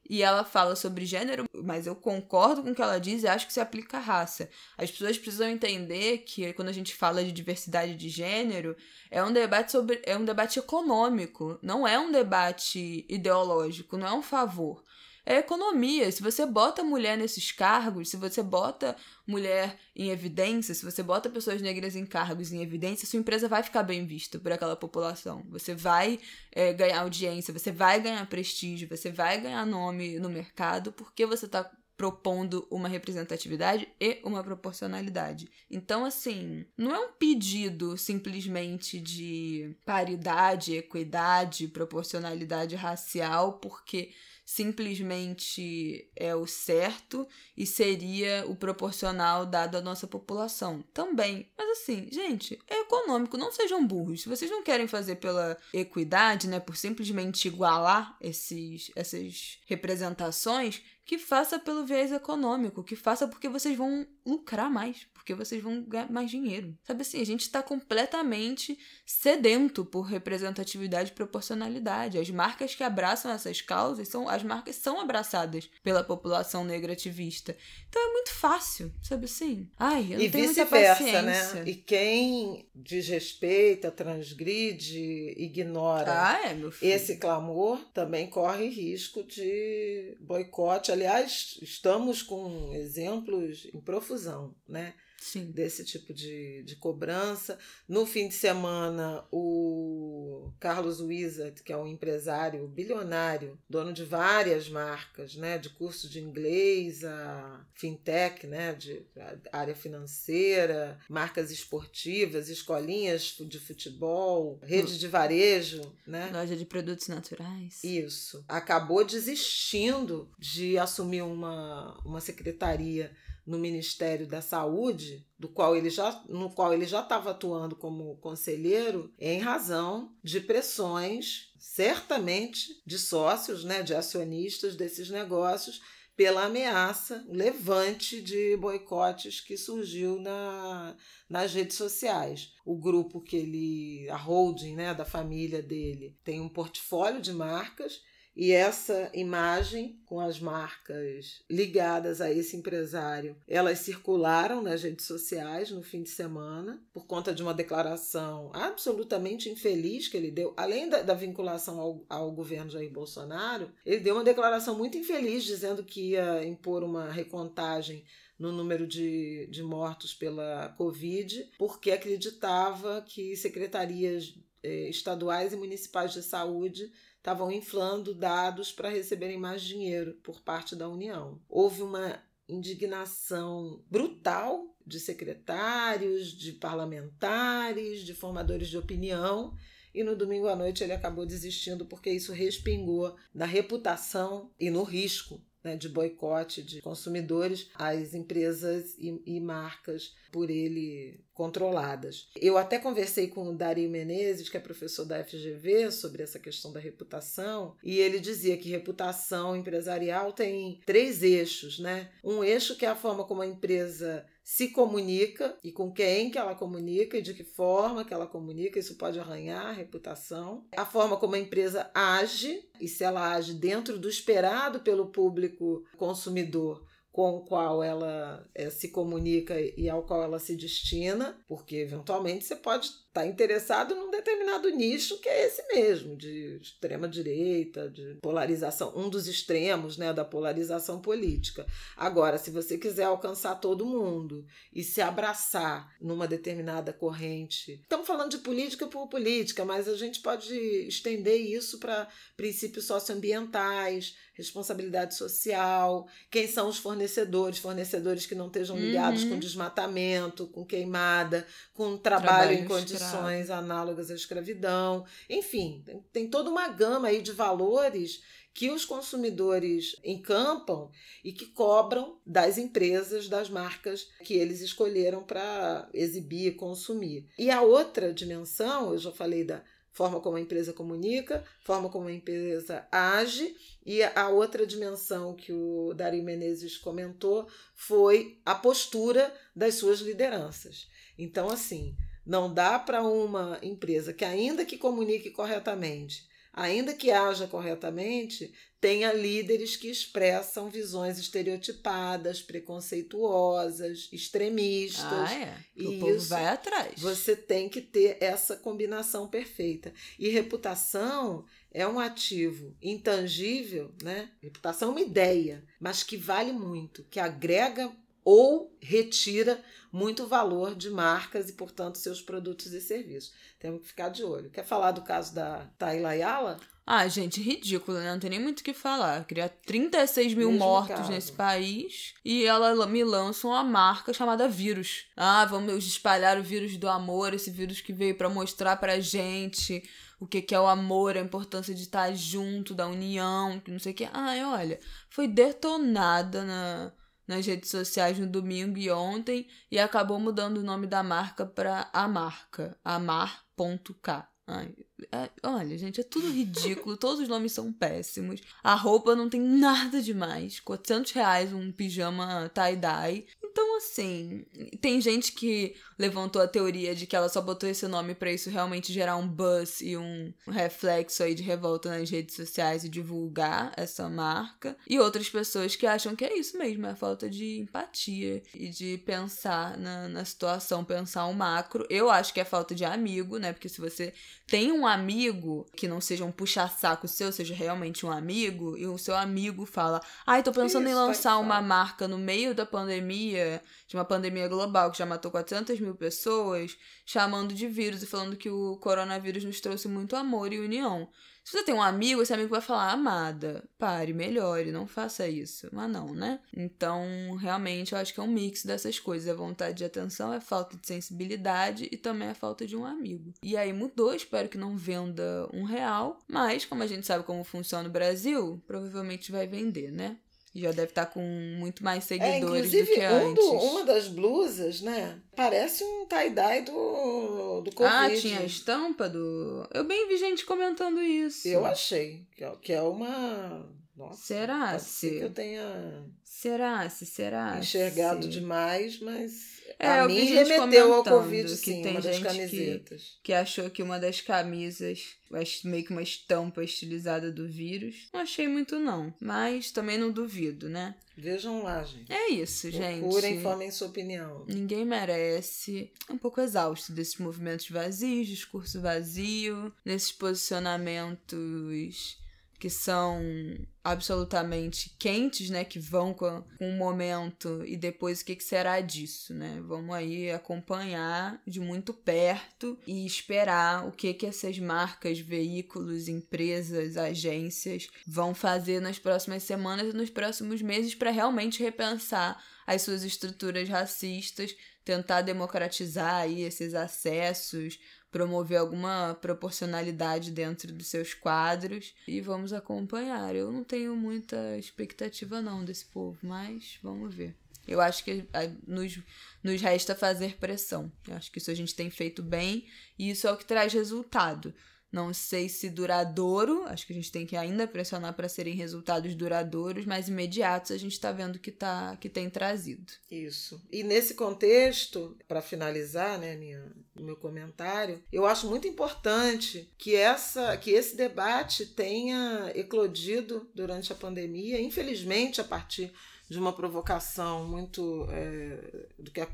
e ela fala sobre gênero, mas eu concordo com o que ela diz e acho que se aplica à raça. As pessoas precisam entender que quando a gente fala de diversidade de gênero, é um debate sobre é um debate econômico, não é um debate ideológico, não é um favor é economia. Se você bota mulher nesses cargos, se você bota mulher em evidência, se você bota pessoas negras em cargos em evidência, sua empresa vai ficar bem vista por aquela população. Você vai é, ganhar audiência, você vai ganhar prestígio, você vai ganhar nome no mercado porque você está propondo uma representatividade e uma proporcionalidade. Então, assim, não é um pedido simplesmente de paridade, equidade, proporcionalidade racial, porque simplesmente é o certo e seria o proporcional dado à nossa população. Também. Mas assim, gente, é econômico, não sejam burros. Se vocês não querem fazer pela equidade, né, por simplesmente igualar esses, essas representações, que faça pelo viés econômico, que faça porque vocês vão lucrar mais, porque vocês vão ganhar mais dinheiro. Sabe assim, a gente está completamente sedento por representatividade e proporcionalidade. As marcas que abraçam essas causas são as marcas são abraçadas pela população negra ativista. Então é muito fácil, sabe assim? Ai, eu não e tenho muita vice-versa, paciência. né? E quem desrespeita, transgride, ignora Ah, é, esse clamor também corre risco de boicote. Aliás, estamos com exemplos em profusão, né? Sim. Desse tipo de, de cobrança. No fim de semana, o Carlos Wizard, que é um empresário bilionário, dono de várias marcas, né? De curso de inglês, a fintech, né? De a área financeira, marcas esportivas, escolinhas de futebol, rede de varejo, né? Loja de produtos naturais. Isso. Acabou desistindo de assumir uma, uma secretaria no Ministério da Saúde, do qual ele já, no qual ele já estava atuando como conselheiro, em razão de pressões, certamente, de sócios, né, de acionistas desses negócios, pela ameaça levante de boicotes que surgiu na, nas redes sociais. O grupo que ele, a holding né, da família dele, tem um portfólio de marcas e essa imagem com as marcas ligadas a esse empresário, elas circularam nas redes sociais no fim de semana por conta de uma declaração absolutamente infeliz que ele deu, além da, da vinculação ao, ao governo Jair Bolsonaro, ele deu uma declaração muito infeliz dizendo que ia impor uma recontagem no número de, de mortos pela Covid, porque acreditava que secretarias eh, estaduais e municipais de saúde estavam inflando dados para receberem mais dinheiro por parte da União. Houve uma indignação brutal de secretários, de parlamentares, de formadores de opinião. E no domingo à noite ele acabou desistindo porque isso respingou na reputação e no risco né, de boicote de consumidores às empresas e, e, marcas por ele controladas. Eu até conversei com o Dario Menezes, que é professor da FGV, sobre essa questão da reputação, e ele dizia que reputação empresarial tem três eixos, né? Um eixo que é a forma como a empresa se comunica e com quem que ela comunica e de que forma que ela comunica, isso pode arranhar a reputação. A forma como a empresa age e se ela age dentro do esperado pelo público consumidor com o qual ela é, se comunica e ao qual ela se destina, porque eventualmente você pode estar interessado num determinado nicho que é esse mesmo, de extrema direita, de polarização, um dos extremos né, da polarização política. Agora, se você quiser alcançar todo mundo e se abraçar numa determinada corrente, estamos falando de política por política, mas a gente pode estender isso para princípios socioambientais, responsabilidade social, quem são os fornecedores, fornecedores que não estejam ligados Uhum. com desmatamento, com queimada, com trabalho, Trabalho em condições análogas à escravidão. Enfim, tem, tem toda uma gama aí de valores que os consumidores encampam e que cobram das empresas, das marcas que eles escolheram para exibir e consumir. E a outra dimensão, eu já falei da forma como a empresa comunica, forma como a empresa age, e a outra dimensão que o Dario Menezes comentou foi a postura das suas lideranças. Então, assim, não dá para uma empresa que, ainda que comunique corretamente, ainda que haja corretamente, tenha líderes que expressam visões estereotipadas, preconceituosas, extremistas. Ah, é. O E povo isso vai atrás. Você tem que ter essa combinação perfeita. E reputação é um ativo intangível, né? Reputação é uma ideia, mas que vale muito, que agrega ou retira muito valor de marcas e, portanto, seus produtos e serviços. Temos que ficar de olho. Quer falar do caso da Tayla Ayala? Ah, gente, ridículo, né? Não tem nem muito o que falar. Criar 36 mil Mesmo mortos caso. nesse país e ela me lança uma marca chamada vírus. Ah, vamos espalhar o vírus do amor, esse vírus que veio pra mostrar pra gente o que, que é o amor, a importância de estar junto, da união, que não sei o que. Ai, olha, foi detonada na, nas redes sociais no domingo e ontem e acabou mudando o nome da marca pra A Marca, amar.k. É, olha, gente, é tudo ridículo. todos os nomes são péssimos. A roupa não tem nada demais. 400 reais um pijama tie-dye. Então, assim, tem gente que levantou a teoria de que ela só botou esse nome para isso realmente gerar um buzz e um reflexo aí de revolta nas redes sociais e divulgar essa marca. E outras pessoas que acham que é isso mesmo, é a falta de empatia e de pensar na, na situação, pensar o macro. Eu acho que é falta de amigo, né? Porque se você tem um amigo que não seja um puxa-saco seu, seja realmente um amigo, e o seu amigo fala: Ai, tô pensando Isso, em lançar uma marca no meio da pandemia, de uma pandemia global que já matou 400 mil pessoas, chamando de vírus e falando que o coronavírus nos trouxe muito amor e união. Se você tem um amigo, esse amigo vai falar, amada, pare, melhore, não faça isso. Mas não, né? Então, realmente, eu acho que é um mix dessas coisas. A vontade de atenção é falta de sensibilidade e também a falta de um amigo. E aí mudou, espero que não venda um real. Mas, como a gente sabe como funciona o Brasil, provavelmente vai vender, né? Já deve estar tá com muito mais é, seguidores é, do que um antes. Do, uma das blusas, né? Parece um tie-dye do, do Covid. Ah, tinha a estampa do... Eu bem vi gente comentando isso. Eu achei. Que é, é uma... Nossa, será se que eu tenha será se será enxergado demais, mas é, a mim remeteu ao Covid, que sim, tem das camisetas. Que, que achou que uma das camisas, meio que uma estampa estilizada do vírus. Não achei muito, não. Mas também não duvido, né? Vejam lá, gente. É isso, gente. Procurem, formem sua opinião. Ninguém merece. Um pouco exausto desses movimentos vazios, discurso vazio, nesses posicionamentos que são absolutamente quentes, né, que vão com, com um momento e depois o que, que será disso, né? Vamos aí acompanhar de muito perto e esperar o que que essas marcas, veículos, empresas, agências vão fazer nas próximas semanas e nos próximos meses para realmente repensar as suas estruturas racistas, tentar democratizar aí esses acessos, promover alguma proporcionalidade dentro dos seus quadros e vamos acompanhar. Eu não tenho muita expectativa não desse povo, mas vamos ver. Eu acho que nos, nos resta fazer pressão. Eu acho que isso a gente tem feito bem e isso é o que traz resultado. Não sei se duradouro, acho que a gente tem que ainda pressionar para serem resultados duradouros, mas imediatos a gente está vendo que, tá, que tem trazido. Isso. E nesse contexto, para finalizar né, minha, meu comentário, eu acho muito importante que, essa, que esse debate tenha eclodido durante a pandemia, infelizmente, a partir de uma provocação muito é,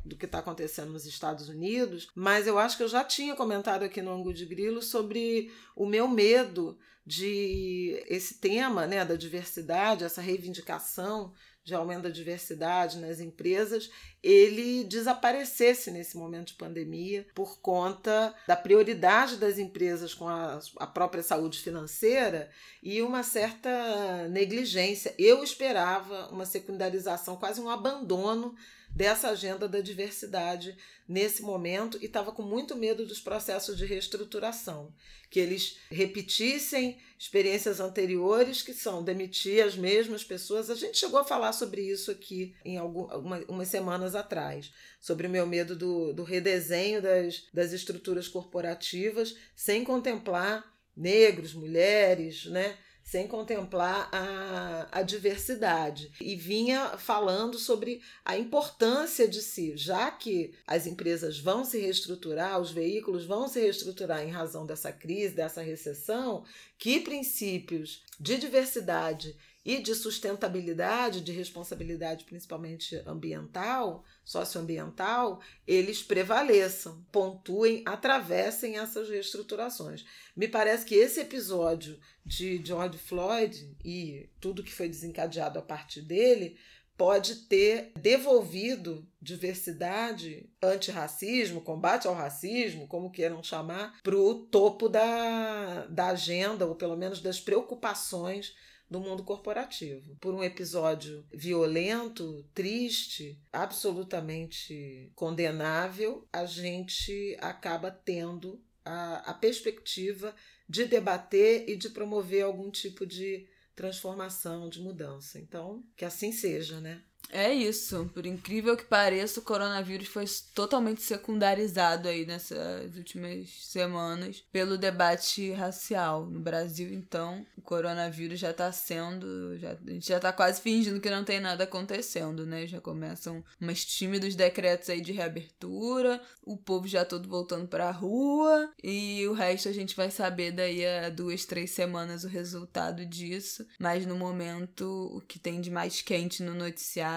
do que está acontecendo nos Estados Unidos, mas eu acho que eu já tinha comentado aqui no Angu de Grilo sobre o meu medo de esse tema né, da diversidade, essa reivindicação de aumento da diversidade nas empresas, ele desaparecesse nesse momento de pandemia por conta da prioridade das empresas com a, a própria saúde financeira e uma certa negligência. Eu esperava uma secundarização, quase um abandono dessa agenda da diversidade nesse momento e estava com muito medo dos processos de reestruturação, que eles repetissem experiências anteriores, que são demitir as mesmas pessoas. A gente chegou a falar sobre isso aqui em algumas semanas atrás, sobre o meu medo do, do redesenho das, das estruturas corporativas, sem contemplar negros, mulheres, né? Sem contemplar a, a diversidade. E vinha falando sobre a importância de si, já que as empresas vão se reestruturar, os veículos vão se reestruturar em razão dessa crise, dessa recessão, que princípios de diversidade e de sustentabilidade, de responsabilidade principalmente ambiental, socioambiental, eles prevaleçam, pontuem, atravessem essas reestruturações. Me parece que esse episódio de George Floyd e tudo que foi desencadeado a partir dele pode ter devolvido diversidade, antirracismo, combate ao racismo, como queiram chamar, para o topo da, da agenda, ou pelo menos das preocupações do mundo corporativo. Por um episódio violento, triste, absolutamente condenável, a gente acaba tendo a, a perspectiva de debater e de promover algum tipo de transformação, de mudança. Então, que assim seja, né? É isso. Por incrível que pareça, o coronavírus foi totalmente secundarizado aí nessas últimas semanas pelo debate racial. No Brasil, então, o coronavírus já tá sendo. Já, a gente já tá quase fingindo que não tem nada acontecendo, né? Já começam umas tímidos decretos aí de reabertura, o povo já todo voltando pra rua, e o resto a gente vai saber daí a duas, três semanas o resultado disso. Mas no momento, o que tem de mais quente no noticiário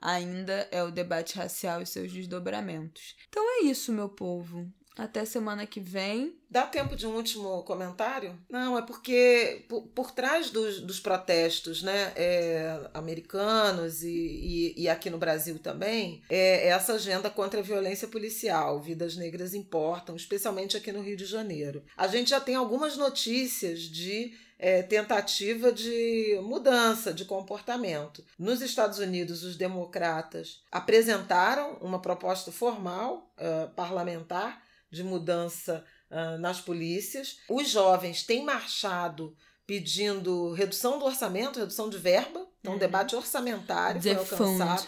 ainda é o debate racial e seus desdobramentos. Então é isso, meu povo. Até semana que vem. Dá tempo de um último comentário? Não, é porque por, por trás dos, dos protestos né, é, americanos e, e, e, aqui no Brasil também, é essa agenda contra a violência policial. Vidas negras importam, especialmente aqui no Rio de Janeiro. A gente já tem algumas notícias de é, tentativa de mudança de comportamento. Nos Estados Unidos, os democratas apresentaram uma proposta formal uh, parlamentar de mudança uh, nas polícias. Os jovens têm marchado pedindo redução do orçamento, redução de verba, então uhum. debate orçamentário The foi alcançado.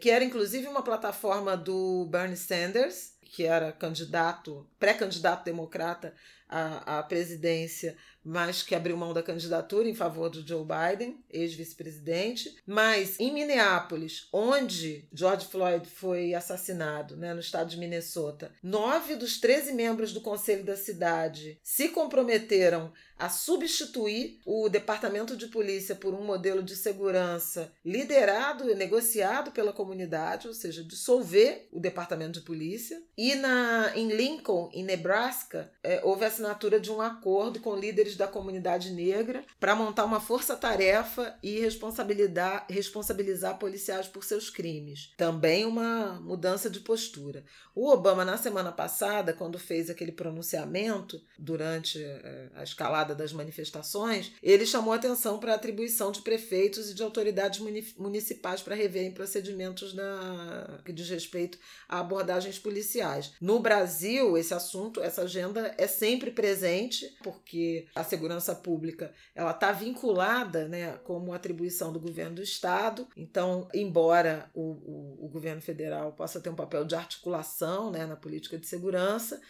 Que era inclusive uma plataforma do Bernie Sanders, que era candidato, pré-candidato democrata à, à presidência mas que abriu mão da candidatura em favor do Joe Biden, ex-vice-presidente. Mas em Minneapolis, onde George Floyd foi assassinado, né, no estado de Minnesota, nove dos 13 membros do conselho da cidade se comprometeram a substituir o departamento de polícia por um modelo de segurança liderado e negociado pela comunidade, ou seja, dissolver o departamento de polícia. E na, em Lincoln, em Nebraska, é, houve a assinatura de um acordo com líderes da comunidade negra para montar uma força-tarefa e responsabilizar, responsabilizar policiais por seus crimes. Também uma mudança de postura. O Obama, na semana passada, quando fez aquele pronunciamento durante eh, a escalada das manifestações, ele chamou atenção para a atribuição de prefeitos e de autoridades municipais para reverem procedimentos na, que diz respeito a abordagens policiais. No Brasil, esse assunto, essa agenda é sempre presente, porque a segurança pública ela está vinculada né, como atribuição do governo do Estado. Então, embora o, o, o governo federal possa ter um papel de articulação né, na política de segurança,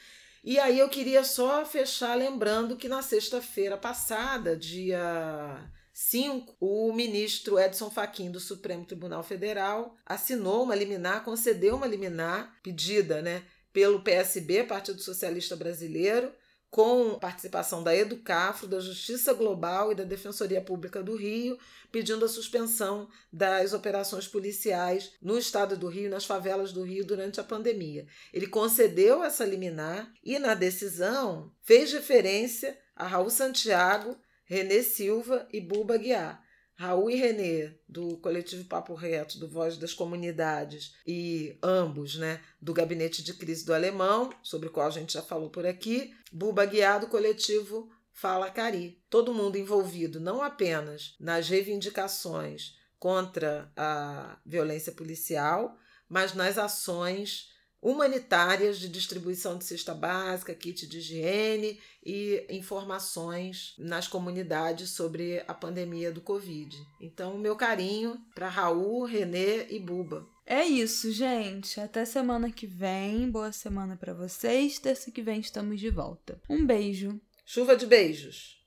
e aí eu queria só fechar lembrando que na sexta-feira passada, dia 5, o ministro Edson Fachin do Supremo Tribunal Federal assinou uma liminar, concedeu uma liminar pedida, né, pelo PSB, Partido Socialista Brasileiro, com participação da Educafro, da Justiça Global e da Defensoria Pública do Rio, pedindo a suspensão das operações policiais no estado do Rio, nas favelas do Rio, durante a pandemia. Ele concedeu essa liminar e, na decisão, fez referência a Raul Santiago, Renê Silva e Buba Guiar Raul e Renê, do coletivo Papo Reto, do Voz das Comunidades, e ambos, né, do Gabinete de Crise do Alemão, sobre o qual a gente já falou por aqui, Buba Guiar, do coletivo Fala Cari. Todo mundo envolvido não apenas nas reivindicações contra a violência policial, mas nas ações humanitárias de distribuição de cesta básica, kit de higiene e informações nas comunidades sobre a pandemia do Covid. Então, meu carinho para Raul, Renê e Buba. É isso, gente. Até semana que vem. Boa semana para vocês. Terça que vem estamos de volta. Um beijo. Chuva de beijos.